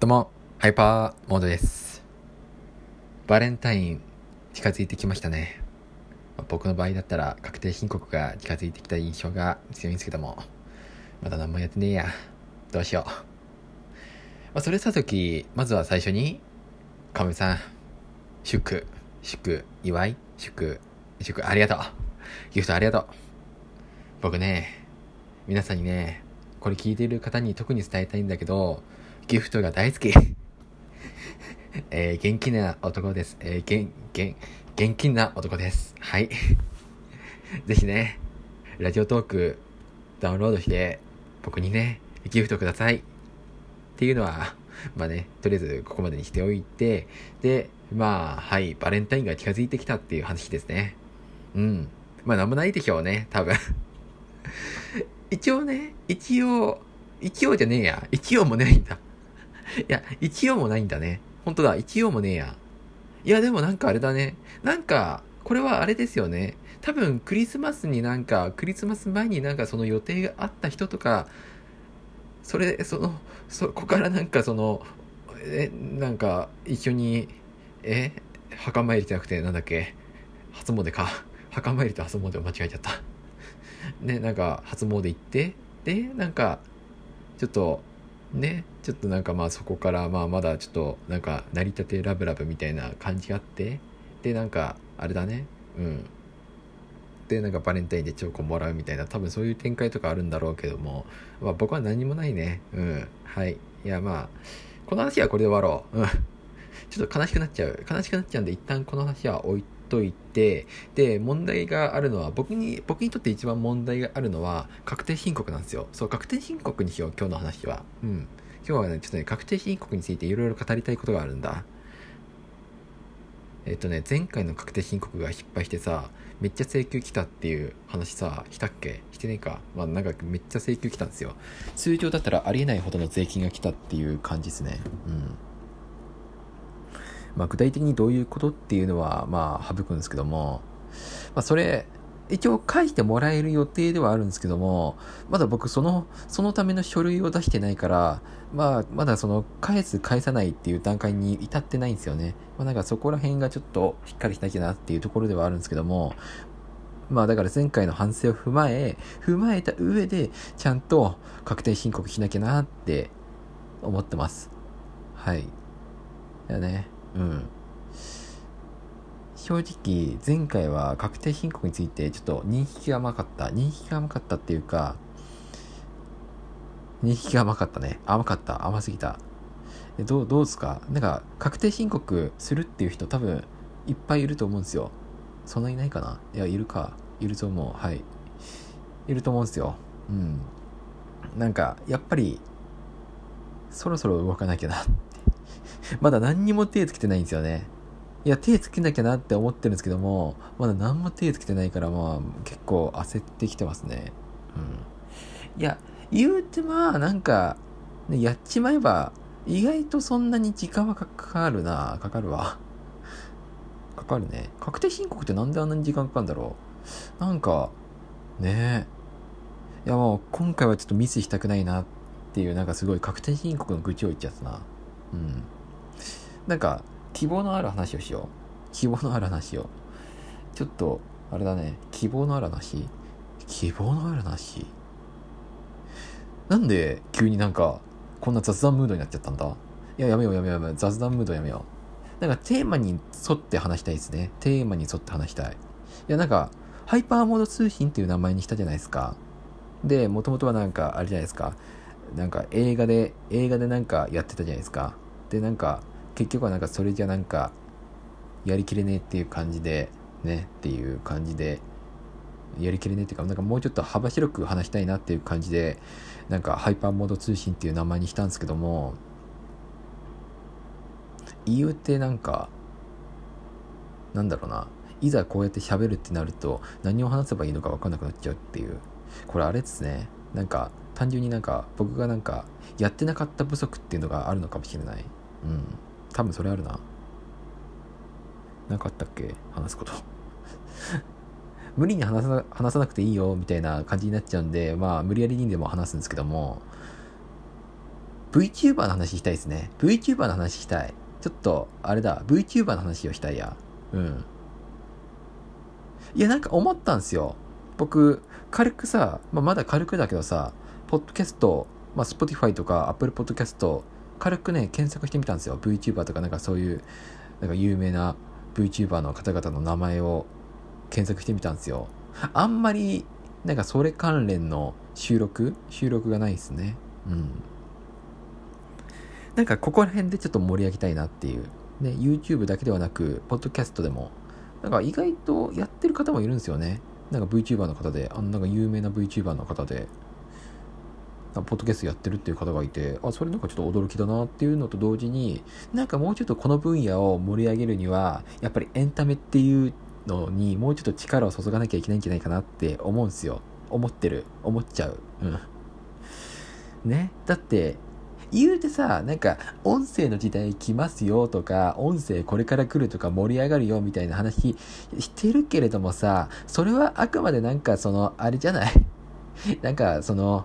どうも、ハイパーモードです。バレンタイン近づいてきましたね。まあ僕の場合だったら確定申告が近づいてきた印象が強いんですけども、まだ何もやってねえや。どうしよう。まあ、それさとき、まずは最初に、かめさん、祝、祝、祝い、祝、祝、ありがとう。ギフトありがとう。僕ね、皆さんにね、これ聞いている方に特に伝えたいんだけど、ギフトが大好き。えー、元気な男です。えー、元、元、現金な男です。はい。ぜひね、ラジオトークダウンロードして、僕にね、ギフトください。っていうのは、まあね、とりあえずここまでにしておいて、で、まあ、はい、バレンタインが近づいてきたっていう話ですね。うん。まあ、なんもないでしょうね、多分。一応ね、一応、一応じゃねえや。一応もないんだ。いや、一応もないんだね。本当だ、一応もねえや。いや、でもなんかあれだね。なんか、これはあれですよね。多分、クリスマスになんか、クリスマス前になんかその予定があった人とか、それ、その、そこからなんかその、え、なんか、一緒に、え、墓参りじゃなくて、なんだっけ、初詣か。墓参りと初詣を間違えちゃった。ね、なんか、初詣行って、で、なんか、ちょっと、ね、ちょっとなんかまあそこからまあまだちょっとなんか成り立てラブラブみたいな感じがあって、で、なんか、あれだね、うん。で、なんかバレンタインでチョコもらうみたいな、多分そういう展開とかあるんだろうけども、まあ僕は何もないね。うん。はい。いやまあ、この話はこれで終わろう。うん。ちょっと悲しくなっちゃう。悲しくなっちゃうんで、一旦この話は置いてといて、で、問題があるのは、僕に、僕にとって一番問題があるのは、確定申告なんですよ。そう、確定申告にしよう、今日の話は。うん。今日はね、ちょっとね、確定申告についていろいろ語りたいことがあるんだ。えっとね、前回の確定申告が失敗してさ、めっちゃ請求来たっていう話さ、したっけ？してねえか？まあなんかめっちゃ請求来たんですよ。通常だったらありえないほどの税金が来たっていう感じですね。うん。まあ具体的にどういうことっていうのは、まあ省くんですけども、まあそれ、一応書いてもらえる予定ではあるんですけども、まだ僕その、そのための書類を出してないから、まあ、まだその、返す返さないっていう段階に至ってないんですよね。まあなんかそこら辺がちょっとしっかりしなきゃなっていうところではあるんですけども、まあだから前回の反省を踏まえ、踏まえた上で、ちゃんと確定申告しなきゃなって思ってます。はい。だね。うん。正直、前回は確定申告についてちょっと認識が甘かった。認識が甘かったっていうか、認識が甘かったね。甘かった。甘すぎた。えどう、どうですか？なんか、確定申告するっていう人多分、いっぱいいると思うんですよ。そんなにいないかな？いや、いるか。いると思う。はい。いると思うんですよ。うん。なんか、やっぱり、そろそろ動かなきゃな。まだ何にも手つけてないんですよね。いや、手つけなきゃなって思ってるんですけども、まだ何も手つけてないから、まあ、結構焦ってきてますね。うん。いや、言うてまあ、なんか、ね、やっちまえば、意外とそんなに時間はかかるな。かかるわ。かかるね。確定申告ってなんであんなに時間かかるんだろう。なんか、ねえ。いやもう、今回はちょっとミスしたくないなっていう、なんかすごい確定申告の愚痴を言っちゃったな。うん。なんか、希望のある話をしよう。希望のある話を。ちょっと、あれだね。希望のある話？希望のある話？なんで急になんか、こんな雑談ムードになっちゃったんだ？いや、やめようやめようやめよう。雑談ムードやめよう。なんかテーマに沿って話したいですね。テーマに沿って話したい。いや、なんか、ハイパーモード通信っていう名前にしたじゃないですか。で、もともとはなんか、あれじゃないですか。なんか映画で、映画でなんかやってたじゃないですか。で、なんか、結局はなんかそれじゃなんか、やりきれねえっていう感じで、ね、っていう感じで、やりきれねえっていうか、なんかもうちょっと幅広く話したいなっていう感じで、なんかハイパーモード通信っていう名前にしたんですけども、言うてなんか、なんだろうな、いざこうやって喋るってなると、何を話せばいいのか分かんなくなっちゃうっていう。これあれですね。なんか、単純になんか、僕がなんか、やってなかった不足っていうのがあるのかもしれない。うん。多分それあるな。なかったっけ？話すこと。無理に話さ話さなくていいよみたいな感じになっちゃうんで、まあ無理やりにでも話すんですけども、VTuber の話したいですね。VTuber の話したい。ちょっと、あれだ、VTuber の話をしたいや。うん。いや、なんか思ったんですよ。僕、軽くさ、まあ、まだ軽くだけどさ、ポッドキャスト、まあ、Spotify とか Apple Podcast、軽くね、検索してみたんですよ。VTuber とかなんかそういう、なんか有名な VTuber の方々の名前を検索してみたんですよ。あんまり、なんかそれ関連の収録収録がないですね。うん。なんかここら辺でちょっと盛り上げたいなっていう。ね、YouTube だけではなく、ポッドキャストでも、なんか意外とやってる方もいるんですよね。なんか VTuber の方で、あのなんか有名な VTuber の方で、ポッドキャストやってるっていう方がいて、あ、それなんかちょっと驚きだなっていうのと同時に、なんかもうちょっとこの分野を盛り上げるには、やっぱりエンタメっていうのにもうちょっと力を注がなきゃいけないんじゃないかなって思うんですよ。思ってる。思っちゃう。うん。ね。だって、言うてさ、なんか、音声の時代来ますよとか、音声これから来るとか盛り上がるよみたいな話してるけれどもさ、それはあくまでなんかその、あれじゃない？なんかその、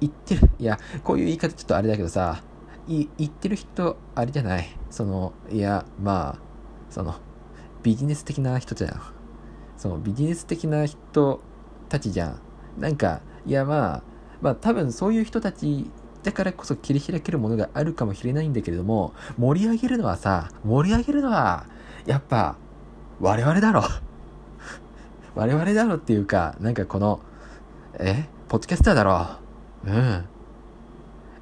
言ってる、いや、こういう言い方ちょっとあれだけどさ、い言ってる人、あれじゃない。その、いや、まあ、その、ビジネス的な人じゃん。その、ビジネス的な人たちじゃん。なんか、いや、まあ、まあ、多分そういう人たちだからこそ切り開けるものがあるかもしれないんだけれども、盛り上げるのはさ、盛り上げるのは、やっぱ、我々だろ。我々だろっていうか、なんかこの、え？ポッドキャスターだろ。うん。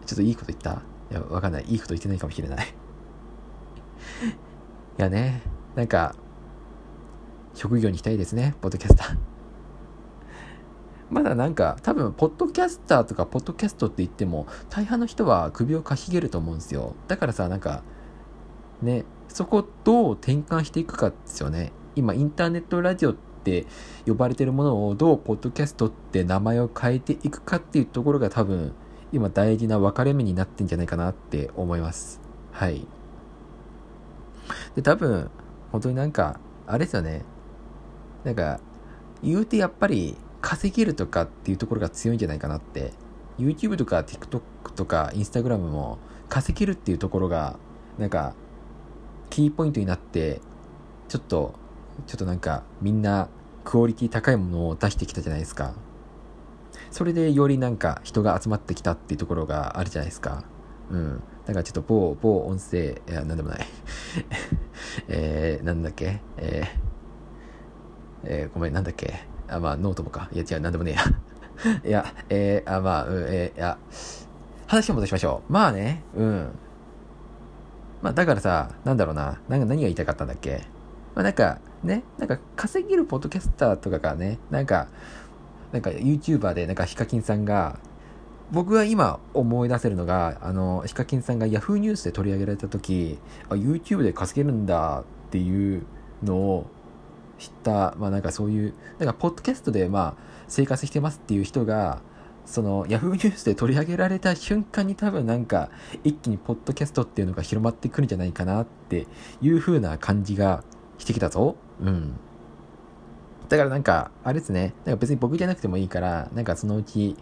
ちょっといいこと言った？いや、わかんない。いいこと言ってないかもしれない。いやね、なんか、職業にしたいですね、ポッドキャスター。まだなんか、多分、ポッドキャスターとか、ポッドキャストって言っても、大半の人は首をかしげると思うんですよ。だからさ、なんか、ね、そこどう転換していくかですよね。今、インターネットラジオってって呼ばれてるものをどうポッドキャストって名前を変えていくかっていうところが多分今大事な分かれ目になってんじゃないかなって思います。はい。で、多分、本当になんか、あれですよね。なんか、言うてやっぱり稼げるとかっていうところが強いんじゃないかなって。YouTube とか TikTok とか Instagram も稼げるっていうところが、なんか、キーポイントになって、ちょっとちょっとなんかみんなクオリティ高いものを出してきたじゃないですか。それでよりなんか人が集まってきたっていうところがあるじゃないですか。うん。だからちょっと某、某音声、いや、なんでもない。えー、なんだっけ？えー、えー、ごめん、なんだっけ？あ、まあ、ノートもか。いや、違う、なんでもねえや。いや、えー、あ、まあ、うん、えー、いや、話を戻しましょう。まあね、うん。まあ、だからさ、なんだろうな。なんか何が言いたかったんだっけ？まあ、なんか、ね、なんか稼げるポッドキャスターとかがね、なんか、なんか YouTuber でなんかヒカキンさんが、僕が今思い出せるのが、あの、ヒカキンさんが Yahoo ニュースで取り上げられた時、あ、YouTube で稼げるんだっていうのを知った、まあなんかそういう、なんかポッドキャストでまあ生活してますっていう人が、その Yahoo ニュースで取り上げられた瞬間に多分なんか一気にポッドキャストっていうのが広まってくるんじゃないかなっていう風な感じがしてきたぞ。うん。だからなんか、あれですね。なんか別に僕じゃなくてもいいから、なんかそのうち、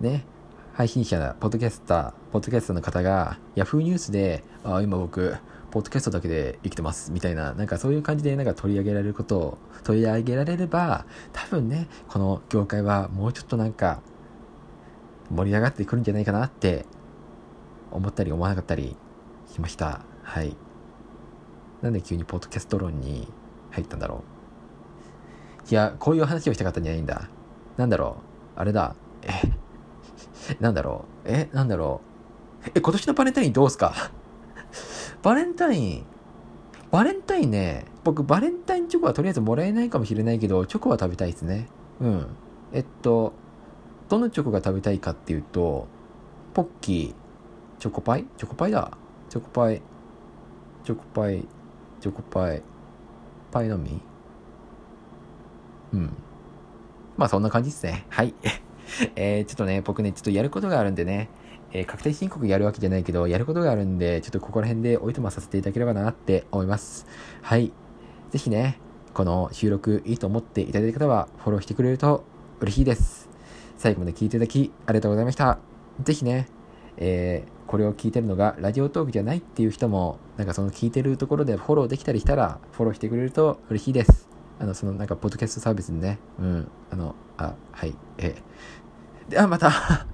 ね、配信者、ポッドキャスター、ポッドキャストの方が、Yahoo ニュースで、あ、今僕、ポッドキャストだけで生きてます、みたいな、なんかそういう感じでなんか取り上げられることを、取り上げられれば、多分ね、この業界はもうちょっとなんか、盛り上がってくるんじゃないかなって、思ったり思わなかったりしました。はい。なんで急にポッドキャスト論に入ったんだろう。いや、こういう話をしたかったんじゃないんだ。なんだろう。あれだ。え、なんだろう。え、なんだろう。え、今年のバレンタインどうすか？バレンタイン、バレンタインね、僕バレンタインチョコはとりあえずもらえないかもしれないけど、チョコは食べたいですね。うん。えっと、どのチョコが食べたいかっていうと、ポッキー、チョコパイ？チョコパイだ。チョコパイ、チョコパイ、チョコパイ、パイのみうん。まあそんな感じですね。はい。えー、ちょっとね、僕ね、ちょっとやることがあるんでね、えー、確定申告やるわけじゃないけど、やることがあるんで、ちょっとここら辺でおいとまさせていただければなって思います。はい。ぜひね、この収録いいと思っていただいた方は、フォローしてくれると嬉しいです。最後まで聞いていただき、ありがとうございました。ぜひね、えー、これを聞いてるのがラジオトークじゃないっていう人も、なんかその聞いてるところでフォローできたりしたら、フォローしてくれると嬉しいです。あの、そのなんか、ポッドキャストサービスにね、うん、あの、あ、はい、え、ではまた。